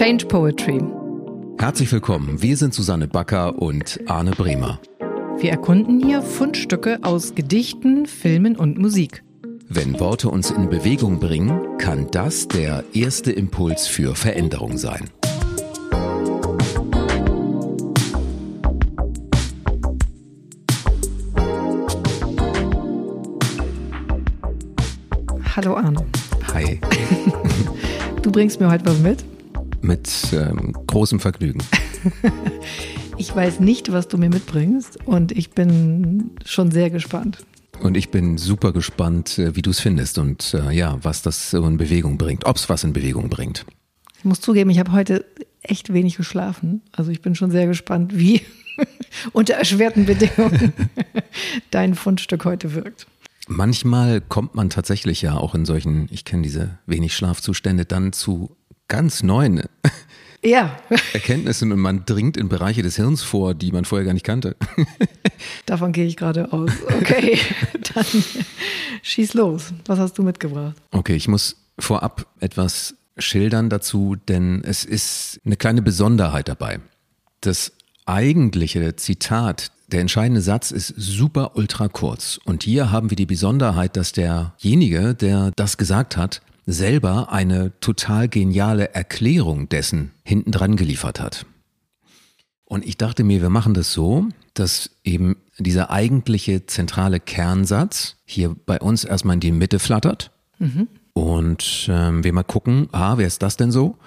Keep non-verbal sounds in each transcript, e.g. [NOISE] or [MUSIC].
Change Poetry. Herzlich willkommen. Wir sind Susanne Backer und Arne Bremer. Wir erkunden hier Fundstücke aus Gedichten, Filmen und Musik. Wenn Worte uns in Bewegung bringen, kann das der erste Impuls für Veränderung sein. Hallo Arne. Hi. [LAUGHS] Du bringst mir heute was mit? Mit ähm, großem Vergnügen. [LAUGHS] ich weiß nicht, was du mir mitbringst und ich bin schon sehr gespannt. Und ich bin super gespannt, äh, wie du es findest und äh, ja, was das so in Bewegung bringt, ob es was in Bewegung bringt. Ich muss zugeben, ich habe heute echt wenig geschlafen. Also ich bin schon sehr gespannt, wie [LAUGHS] unter erschwerten Bedingungen [LAUGHS] dein Fundstück heute wirkt. Manchmal kommt man tatsächlich ja auch in solchen, ich kenne diese wenig Schlafzustände, dann zu ganz neuen ja. [LAUGHS] Erkenntnissen und man dringt in Bereiche des Hirns vor, die man vorher gar nicht kannte. [LAUGHS] Davon gehe ich gerade aus. Okay, [LAUGHS] dann schieß los. Was hast du mitgebracht? Okay, ich muss vorab etwas schildern dazu, denn es ist eine kleine Besonderheit dabei. Das eigentliche Zitat der entscheidende Satz ist super ultra kurz. Und hier haben wir die Besonderheit, dass derjenige, der das gesagt hat, selber eine total geniale Erklärung dessen hinten dran geliefert hat. Und ich dachte mir, wir machen das so, dass eben dieser eigentliche zentrale Kernsatz hier bei uns erstmal in die Mitte flattert. Mhm. Und ähm, wir mal gucken, ah, wer ist das denn so?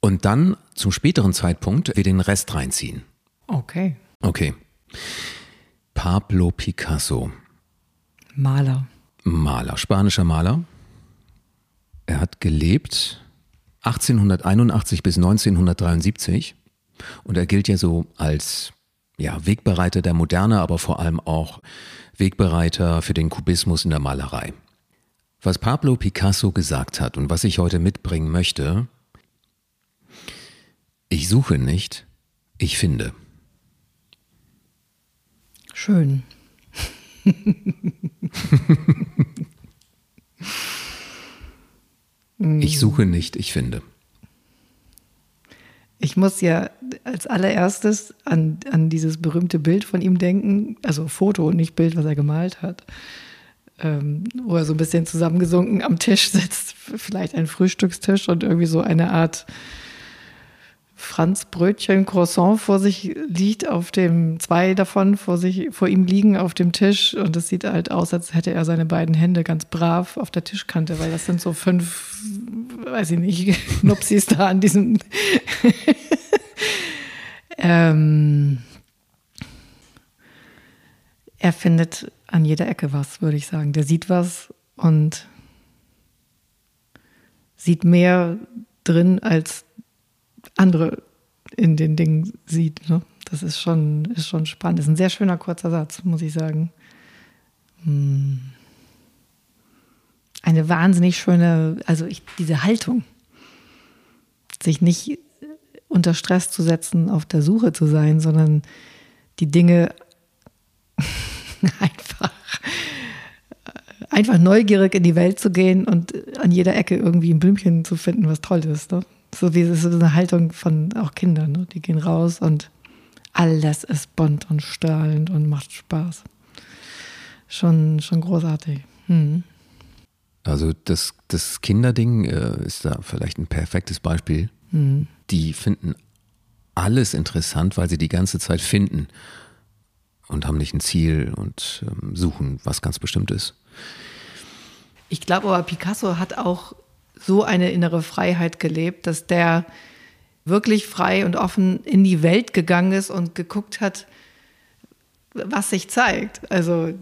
Und dann zum späteren Zeitpunkt wir den Rest reinziehen. Okay. Okay. Pablo Picasso. Maler. Maler, spanischer Maler. Er hat gelebt 1881 bis 1973 und er gilt ja so als ja, Wegbereiter der Moderne, aber vor allem auch Wegbereiter für den Kubismus in der Malerei. Was Pablo Picasso gesagt hat und was ich heute mitbringen möchte, ich suche nicht, ich finde. Schön. [LAUGHS] ich suche nicht, ich finde. Ich muss ja als allererstes an, an dieses berühmte Bild von ihm denken, also Foto, nicht Bild, was er gemalt hat, ähm, wo er so ein bisschen zusammengesunken am Tisch sitzt, vielleicht ein Frühstückstisch und irgendwie so eine Art Franz Brötchen Croissant vor sich liegt, auf dem zwei davon vor sich vor ihm liegen auf dem Tisch und es sieht halt aus, als hätte er seine beiden Hände ganz brav auf der Tischkante, weil das sind so fünf, weiß ich nicht, [LAUGHS] Nupsis da an diesem. [LAUGHS] ähm, er findet an jeder Ecke was, würde ich sagen. Der sieht was und sieht mehr drin als andere in den Dingen sieht. Ne? Das ist schon, ist schon spannend. Das ist ein sehr schöner kurzer Satz, muss ich sagen. Hm. Eine wahnsinnig schöne, also ich, diese Haltung, sich nicht unter Stress zu setzen, auf der Suche zu sein, sondern die Dinge [LAUGHS] einfach, einfach neugierig in die Welt zu gehen und an jeder Ecke irgendwie ein Blümchen zu finden, was toll ist. Ne? So wie so eine Haltung von auch Kindern, ne? die gehen raus und alles ist bunt und strahlend und macht Spaß. Schon, schon großartig. Hm. Also das, das Kinderding äh, ist da vielleicht ein perfektes Beispiel. Hm. Die finden alles interessant, weil sie die ganze Zeit finden und haben nicht ein Ziel und ähm, suchen was ganz Bestimmtes. Ich glaube aber, Picasso hat auch so eine innere Freiheit gelebt, dass der wirklich frei und offen in die Welt gegangen ist und geguckt hat, was sich zeigt. Also,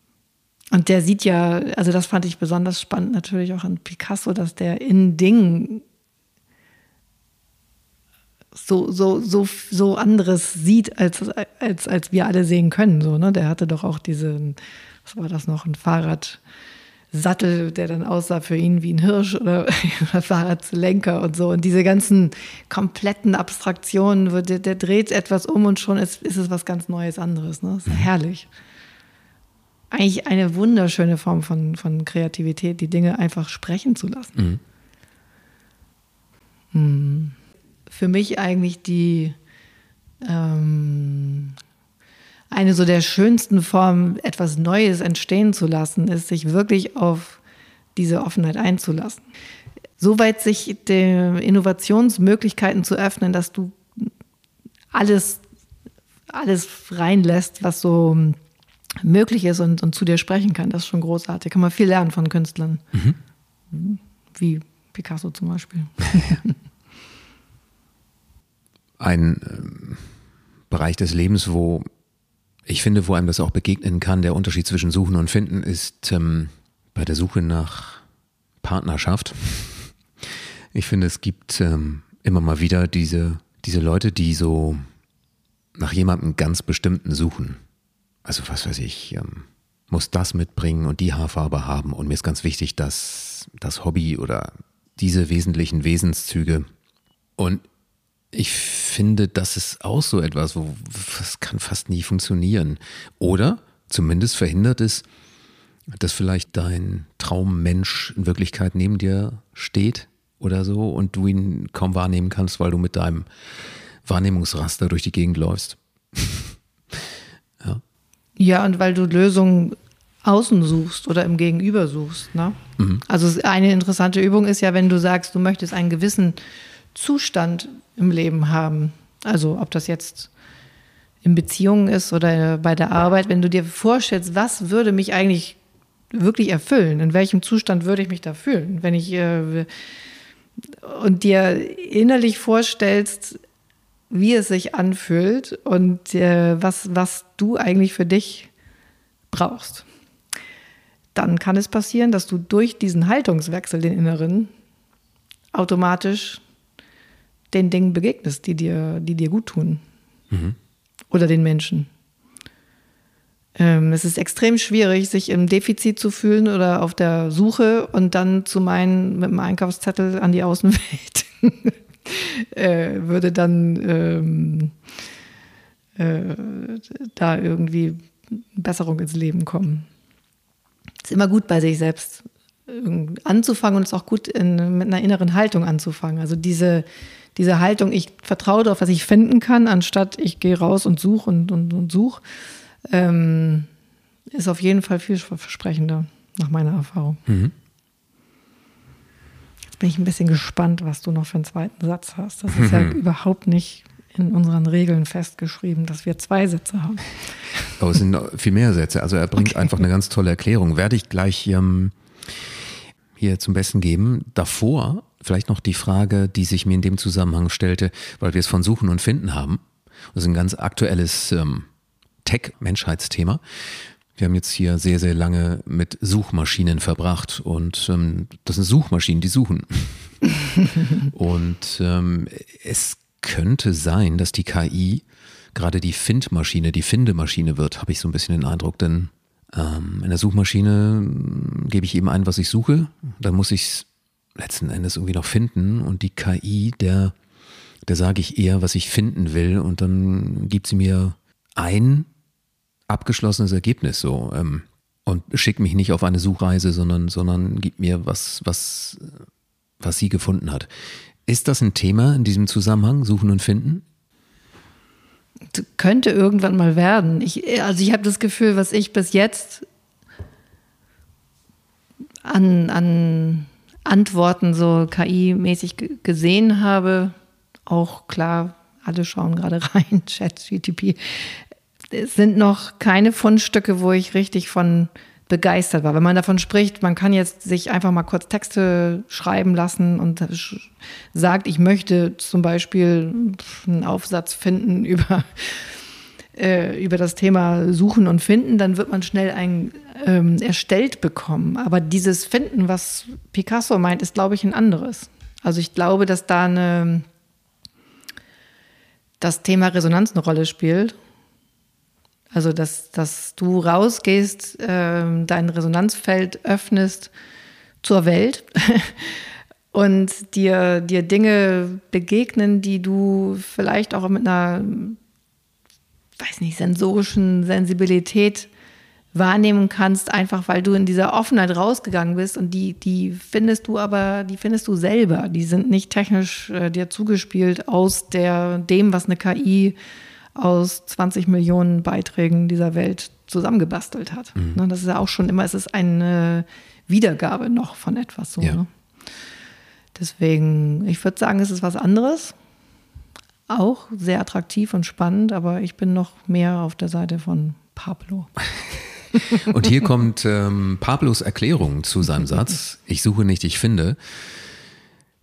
und der sieht ja, also das fand ich besonders spannend natürlich auch an Picasso, dass der in Dingen so, so, so, so anderes sieht, als, als, als wir alle sehen können. So, ne? Der hatte doch auch diesen, was war das noch, ein Fahrrad, Sattel, der dann aussah für ihn wie ein Hirsch oder, [LAUGHS] oder Fahrradlenker und so. Und diese ganzen kompletten Abstraktionen, der, der dreht etwas um und schon ist, ist es was ganz Neues anderes. Ne? Ist mhm. herrlich. Eigentlich eine wunderschöne Form von, von Kreativität, die Dinge einfach sprechen zu lassen. Mhm. Mhm. für mich eigentlich die ähm, eine so der schönsten Formen, etwas Neues entstehen zu lassen, ist, sich wirklich auf diese Offenheit einzulassen. Soweit sich die Innovationsmöglichkeiten zu öffnen, dass du alles, alles reinlässt, was so möglich ist und, und zu dir sprechen kann, das ist schon großartig. Kann man viel lernen von Künstlern. Mhm. Wie Picasso zum Beispiel. [LAUGHS] Ein äh, Bereich des Lebens, wo ich finde, wo einem das auch begegnen kann, der Unterschied zwischen Suchen und Finden ist ähm, bei der Suche nach Partnerschaft. Ich finde, es gibt ähm, immer mal wieder diese, diese Leute, die so nach jemandem ganz bestimmten suchen. Also was weiß ich, ähm, muss das mitbringen und die Haarfarbe haben und mir ist ganz wichtig, dass das Hobby oder diese wesentlichen Wesenszüge. Und ich finde, das ist auch so etwas, wo das kann fast nie funktionieren. Oder zumindest verhindert es, dass vielleicht dein Traummensch in Wirklichkeit neben dir steht oder so und du ihn kaum wahrnehmen kannst, weil du mit deinem Wahrnehmungsraster durch die Gegend läufst. [LAUGHS] ja. ja, und weil du Lösungen außen suchst oder im Gegenüber suchst. Ne? Mhm. Also eine interessante Übung ist ja, wenn du sagst, du möchtest einen gewissen Zustand im Leben haben. Also ob das jetzt in Beziehungen ist oder bei der Arbeit, wenn du dir vorstellst, was würde mich eigentlich wirklich erfüllen, in welchem Zustand würde ich mich da fühlen, wenn ich äh, und dir innerlich vorstellst, wie es sich anfühlt und äh, was, was du eigentlich für dich brauchst. Dann kann es passieren, dass du durch diesen Haltungswechsel, den inneren, automatisch den Dingen begegnest, die dir, die dir gut tun. Mhm. Oder den Menschen. Ähm, es ist extrem schwierig, sich im Defizit zu fühlen oder auf der Suche und dann zu meinen, mit dem Einkaufszettel an die Außenwelt [LAUGHS] äh, würde dann ähm, äh, da irgendwie Besserung ins Leben kommen ist immer gut bei sich selbst anzufangen und es ist auch gut in, mit einer inneren Haltung anzufangen. Also diese, diese Haltung, ich vertraue darauf, was ich finden kann, anstatt ich gehe raus und suche und, und, und suche, ähm, ist auf jeden Fall vielversprechender, nach meiner Erfahrung. Mhm. Jetzt bin ich ein bisschen gespannt, was du noch für einen zweiten Satz hast. Das ist mhm. ja überhaupt nicht in unseren Regeln festgeschrieben, dass wir zwei Sätze haben. Aber es sind viel mehr Sätze. Also er bringt okay. einfach eine ganz tolle Erklärung. Werde ich gleich ähm, hier zum Besten geben. Davor vielleicht noch die Frage, die sich mir in dem Zusammenhang stellte, weil wir es von Suchen und Finden haben. Das ist ein ganz aktuelles ähm, Tech-Menschheitsthema. Wir haben jetzt hier sehr, sehr lange mit Suchmaschinen verbracht und ähm, das sind Suchmaschinen, die suchen. [LAUGHS] und ähm, es könnte sein, dass die KI gerade die Findmaschine, die Findemaschine wird, habe ich so ein bisschen den Eindruck, denn ähm, in der Suchmaschine hm, gebe ich eben ein, was ich suche, dann muss ich es letzten Endes irgendwie noch finden und die KI, der, der sage ich eher, was ich finden will und dann gibt sie mir ein abgeschlossenes Ergebnis so ähm, und schickt mich nicht auf eine Suchreise, sondern, sondern gibt mir was, was, was sie gefunden hat. Ist das ein Thema in diesem Zusammenhang, Suchen und Finden? Könnte irgendwann mal werden. Ich, also ich habe das Gefühl, was ich bis jetzt an, an Antworten so KI-mäßig gesehen habe, auch klar, alle schauen gerade [LAUGHS] rein, Chat, GTP, es sind noch keine Fundstücke, wo ich richtig von begeistert war. Wenn man davon spricht, man kann jetzt sich einfach mal kurz Texte schreiben lassen und sagt, ich möchte zum Beispiel einen Aufsatz finden [LAUGHS] über, äh, über das Thema Suchen und Finden, dann wird man schnell ein ähm, erstellt bekommen. Aber dieses Finden, was Picasso meint, ist, glaube ich, ein anderes. Also ich glaube, dass da eine, das Thema Resonanz eine Rolle spielt also, dass, dass du rausgehst, äh, dein Resonanzfeld öffnest zur Welt [LAUGHS] und dir, dir Dinge begegnen, die du vielleicht auch mit einer, weiß nicht, sensorischen Sensibilität wahrnehmen kannst, einfach weil du in dieser Offenheit rausgegangen bist und die, die findest du aber, die findest du selber. Die sind nicht technisch äh, dir zugespielt aus der, dem, was eine KI aus 20 Millionen Beiträgen dieser Welt zusammengebastelt hat. Mhm. Ne, das ist ja auch schon immer, es ist eine Wiedergabe noch von etwas so. Ja. Ne? Deswegen, ich würde sagen, es ist was anderes. Auch sehr attraktiv und spannend, aber ich bin noch mehr auf der Seite von Pablo. [LAUGHS] Und hier kommt ähm, Pablos Erklärung zu seinem Satz. [LAUGHS] Ich suche nicht, ich finde.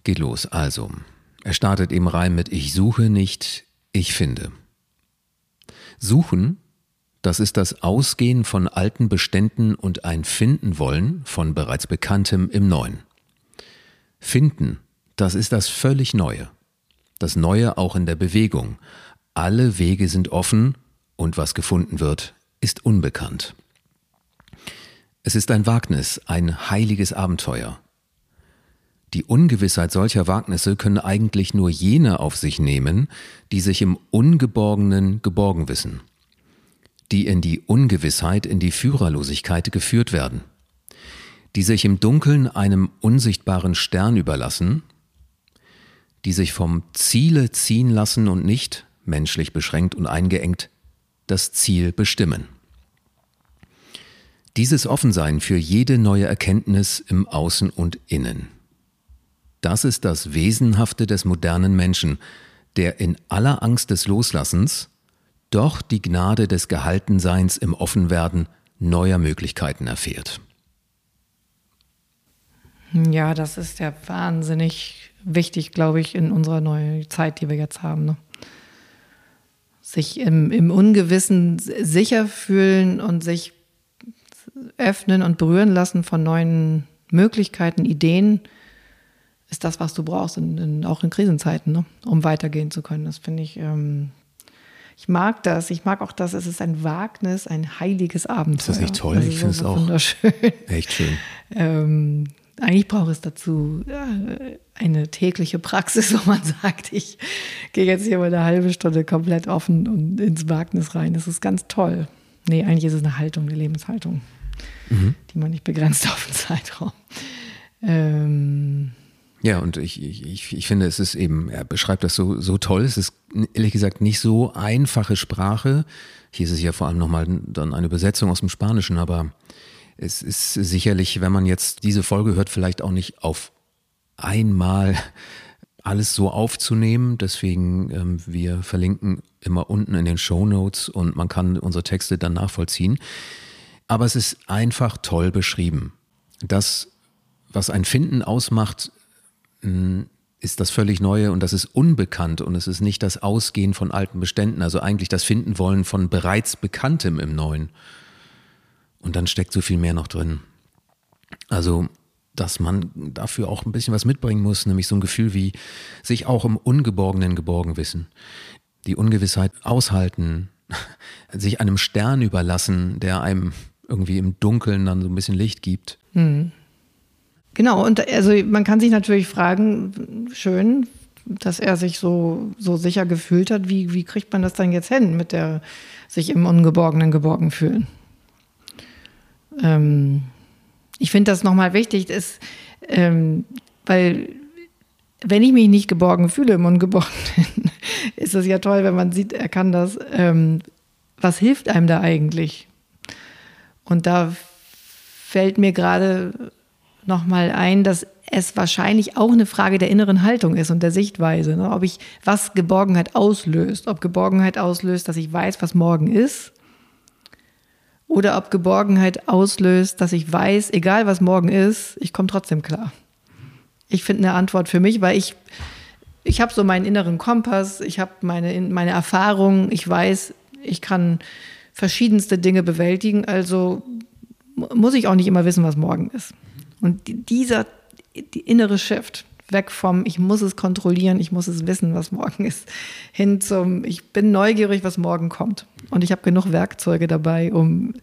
Geht los. Also, er startet eben rein mit Ich suche nicht, ich finde. Suchen, das ist das Ausgehen von alten Beständen und ein Finden wollen von bereits Bekanntem im Neuen. Finden, das ist das völlig Neue. Das Neue auch in der Bewegung. Alle Wege sind offen und was gefunden wird, ist unbekannt. Es ist ein Wagnis, ein heiliges Abenteuer. Die Ungewissheit solcher Wagnisse können eigentlich nur jene auf sich nehmen, die sich im Ungeborgenen geborgen wissen, die in die Ungewissheit, in die Führerlosigkeit geführt werden, die sich im Dunkeln einem unsichtbaren Stern überlassen, die sich vom Ziele ziehen lassen und nicht, menschlich beschränkt und eingeengt, das Ziel bestimmen. Dieses Offensein für jede neue Erkenntnis im Außen und Innen. Das ist das Wesenhafte des modernen Menschen, der in aller Angst des Loslassens doch die Gnade des Gehaltenseins im Offenwerden neuer Möglichkeiten erfährt. Ja, das ist ja wahnsinnig wichtig, glaube ich, in unserer neuen Zeit, die wir jetzt haben. Ne? Sich im, im Ungewissen sicher fühlen und sich öffnen und berühren lassen von neuen Möglichkeiten, Ideen, ist das, was du brauchst, in, in, auch in Krisenzeiten, ne? um weitergehen zu können. Das finde ich, ähm, ich mag das. Ich mag auch das. Es ist ein Wagnis, ein heiliges Abenteuer. Ist das nicht toll? Also ich finde es auch wunderschön. [LAUGHS] Echt schön. ähm, eigentlich braucht es dazu äh, eine tägliche Praxis, [LAUGHS] wo man sagt, ich gehe jetzt hier mal eine halbe Stunde komplett offen und ins Wagnis rein. Das ist ganz toll. Nee, eigentlich ist es eine Haltung, eine Lebenshaltung mhm. die man nicht begrenzt [LAUGHS] auf den Zeitraum. Ähm, ja, und ich, ich, ich finde, es ist eben, er beschreibt das so, so toll. Es ist ehrlich gesagt nicht so einfache Sprache. Hier ist es ja vor allem nochmal dann eine Übersetzung aus dem Spanischen, aber es ist sicherlich, wenn man jetzt diese Folge hört, vielleicht auch nicht auf einmal alles so aufzunehmen. Deswegen, ähm, wir verlinken immer unten in den Show Notes und man kann unsere Texte dann nachvollziehen. Aber es ist einfach toll beschrieben. Das, was ein Finden ausmacht, ist das völlig Neue und das ist unbekannt und es ist nicht das Ausgehen von alten Beständen, also eigentlich das Finden wollen von bereits Bekanntem im Neuen. Und dann steckt so viel mehr noch drin. Also, dass man dafür auch ein bisschen was mitbringen muss, nämlich so ein Gefühl wie sich auch im Ungeborgenen geborgen wissen. Die Ungewissheit aushalten, [LAUGHS] sich einem Stern überlassen, der einem irgendwie im Dunkeln dann so ein bisschen Licht gibt. Mhm. Genau, und also man kann sich natürlich fragen, schön, dass er sich so, so sicher gefühlt hat, wie, wie kriegt man das dann jetzt hin mit der sich im Ungeborgenen geborgen fühlen? Ähm, ich finde das nochmal wichtig, ist, ähm, weil wenn ich mich nicht geborgen fühle im Ungeborgenen, [LAUGHS] ist es ja toll, wenn man sieht, er kann das. Ähm, was hilft einem da eigentlich? Und da fällt mir gerade nochmal ein, dass es wahrscheinlich auch eine Frage der inneren Haltung ist und der Sichtweise. Ne? Ob ich, was Geborgenheit auslöst. Ob Geborgenheit auslöst, dass ich weiß, was morgen ist. Oder ob Geborgenheit auslöst, dass ich weiß, egal was morgen ist, ich komme trotzdem klar. Ich finde eine Antwort für mich, weil ich, ich habe so meinen inneren Kompass, ich habe meine, meine Erfahrung, ich weiß, ich kann verschiedenste Dinge bewältigen. Also muss ich auch nicht immer wissen, was morgen ist. Und dieser die innere Shift, weg vom ich muss es kontrollieren, ich muss es wissen, was morgen ist, hin zum ich bin neugierig, was morgen kommt. Und ich habe genug Werkzeuge dabei, um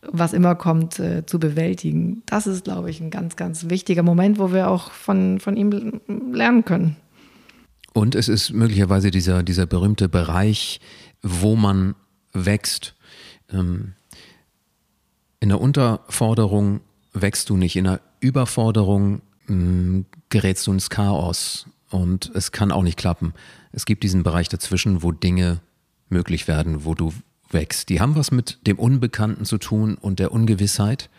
was immer kommt, äh, zu bewältigen. Das ist, glaube ich, ein ganz, ganz wichtiger Moment, wo wir auch von, von ihm lernen können. Und es ist möglicherweise dieser, dieser berühmte Bereich, wo man wächst. Ähm, In der Unterforderung wächst du nicht, in der Überforderung mh, mm, gerätst du ins Chaos und es kann auch nicht klappen. Es gibt diesen Bereich dazwischen, wo Dinge möglich werden, wo du wächst. Die haben was mit dem Unbekannten zu tun und der Ungewissheit.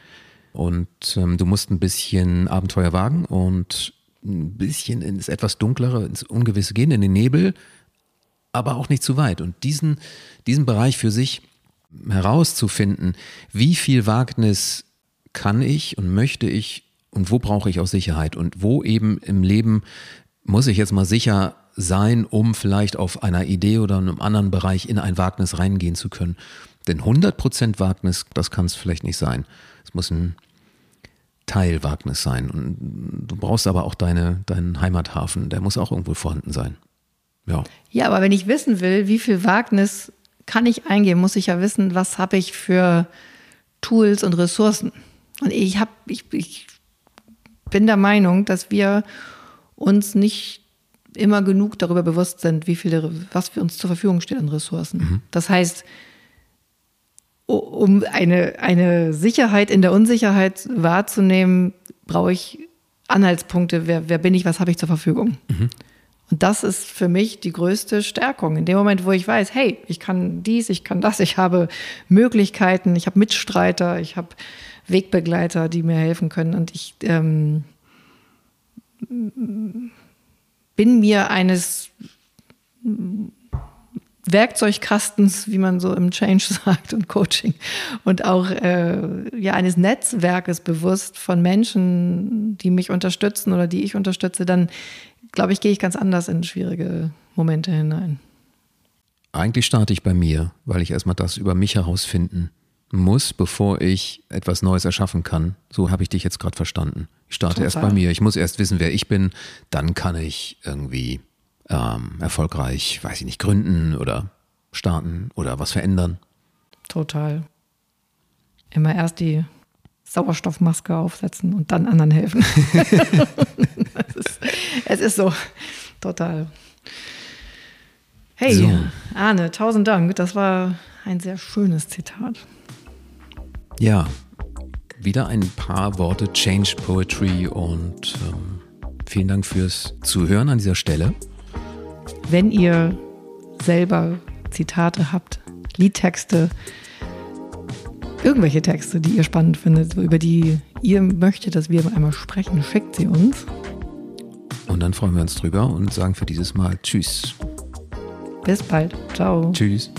Und ähm, du musst ein bisschen Abenteuer wagen und ein bisschen ins etwas dunklere, ins Ungewisse gehen, in den Nebel, aber auch nicht zu weit. Und diesen, diesen Bereich für sich herauszufinden, wie viel Wagnis kann ich und möchte ich und wo brauche ich auch Sicherheit und wo eben im Leben muss ich jetzt mal sicher sein, um vielleicht auf einer Idee oder in einem anderen Bereich in ein Wagnis reingehen zu können. Denn 100% Wagnis, das kann es vielleicht nicht sein. Es muss ein Teilwagnis sein. Und du brauchst aber auch deine, deinen Heimathafen, der muss auch irgendwo vorhanden sein. Ja. Ja, aber wenn ich wissen will, wie viel Wagnis kann ich eingehen, muss ich ja wissen, was habe ich für Tools und Ressourcen. Und ich, hab, ich, ich bin der Meinung, dass wir uns nicht immer genug darüber bewusst sind, wie viele, was für uns zur Verfügung steht an Ressourcen. Mhm. Das heißt, um eine, eine Sicherheit in der Unsicherheit wahrzunehmen, brauche ich Anhaltspunkte. Wer, wer bin ich, was habe ich zur Verfügung? Mhm. Und das ist für mich die größte Stärkung. In dem Moment, wo ich weiß, hey, ich kann dies, ich kann das, ich habe Möglichkeiten, ich habe Mitstreiter, ich habe Wegbegleiter, die mir helfen können. Und ich ähm, bin mir eines Werkzeugkastens, wie man so im Change [LAUGHS] sagt und Coaching und auch äh, ja eines Netzwerkes bewusst von Menschen, die mich unterstützen oder die ich unterstütze, dann glaube ich, gehe ich ganz anders in schwierige Momente hinein. Eigentlich starte ich bei mir, weil ich erstmal das über mich herausfinden muss, bevor ich etwas Neues erschaffen kann. So habe ich dich jetzt gerade verstanden. Ich starte Total. erst bei mir. Ich muss erst wissen, wer ich bin. Dann kann ich irgendwie ähm, erfolgreich, weiß ich nicht, gründen oder starten oder was verändern. Total. Immer erst die Sauerstoffmaske aufsetzen und dann anderen helfen. [LAUGHS] es, ist, es, ist, so. Total. Hey, so. Arne, tausend Dank. Das war ein sehr schönes Zitat. Ja, wieder ein paar Worte Change Poetry und ähm, vielen Dank fürs Zuhören an dieser Stelle. Wenn ihr selber Zitate habt, Liedtexte, irgendwelche Texte, die ihr spannend findet, über die ihr möchtet, dass wir einmal sprechen, schickt sie uns. Und dann freuen wir uns drüber und sagen für dieses Mal Tschüss. Bis bald. Ciao. Tschüss.